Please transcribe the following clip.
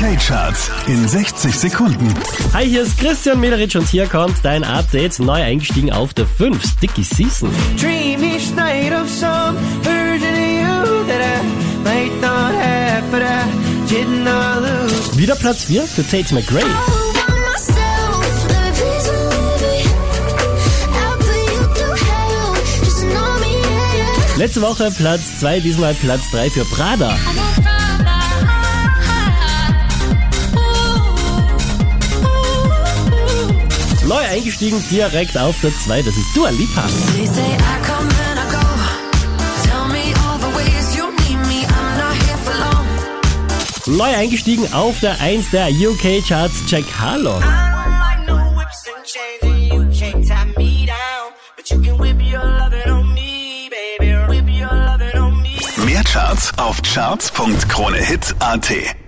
UK-Charts in 60 Sekunden. Hi, hier ist Christian Mederich und hier kommt dein Update. Neu eingestiegen auf der 5, Sticky Season. Dream each night of some version of you that I might not have, but I did not lose. Wieder Platz 4 für Tate McRae. Letzte Woche Platz 2, diesmal Platz 3 für Prada. Neu eingestiegen direkt auf der 2, das ist Dua Lipa. Neu eingestiegen auf der 1 der UK Charts. Jack Harlow. Mehr Charts auf charts.kronehit.at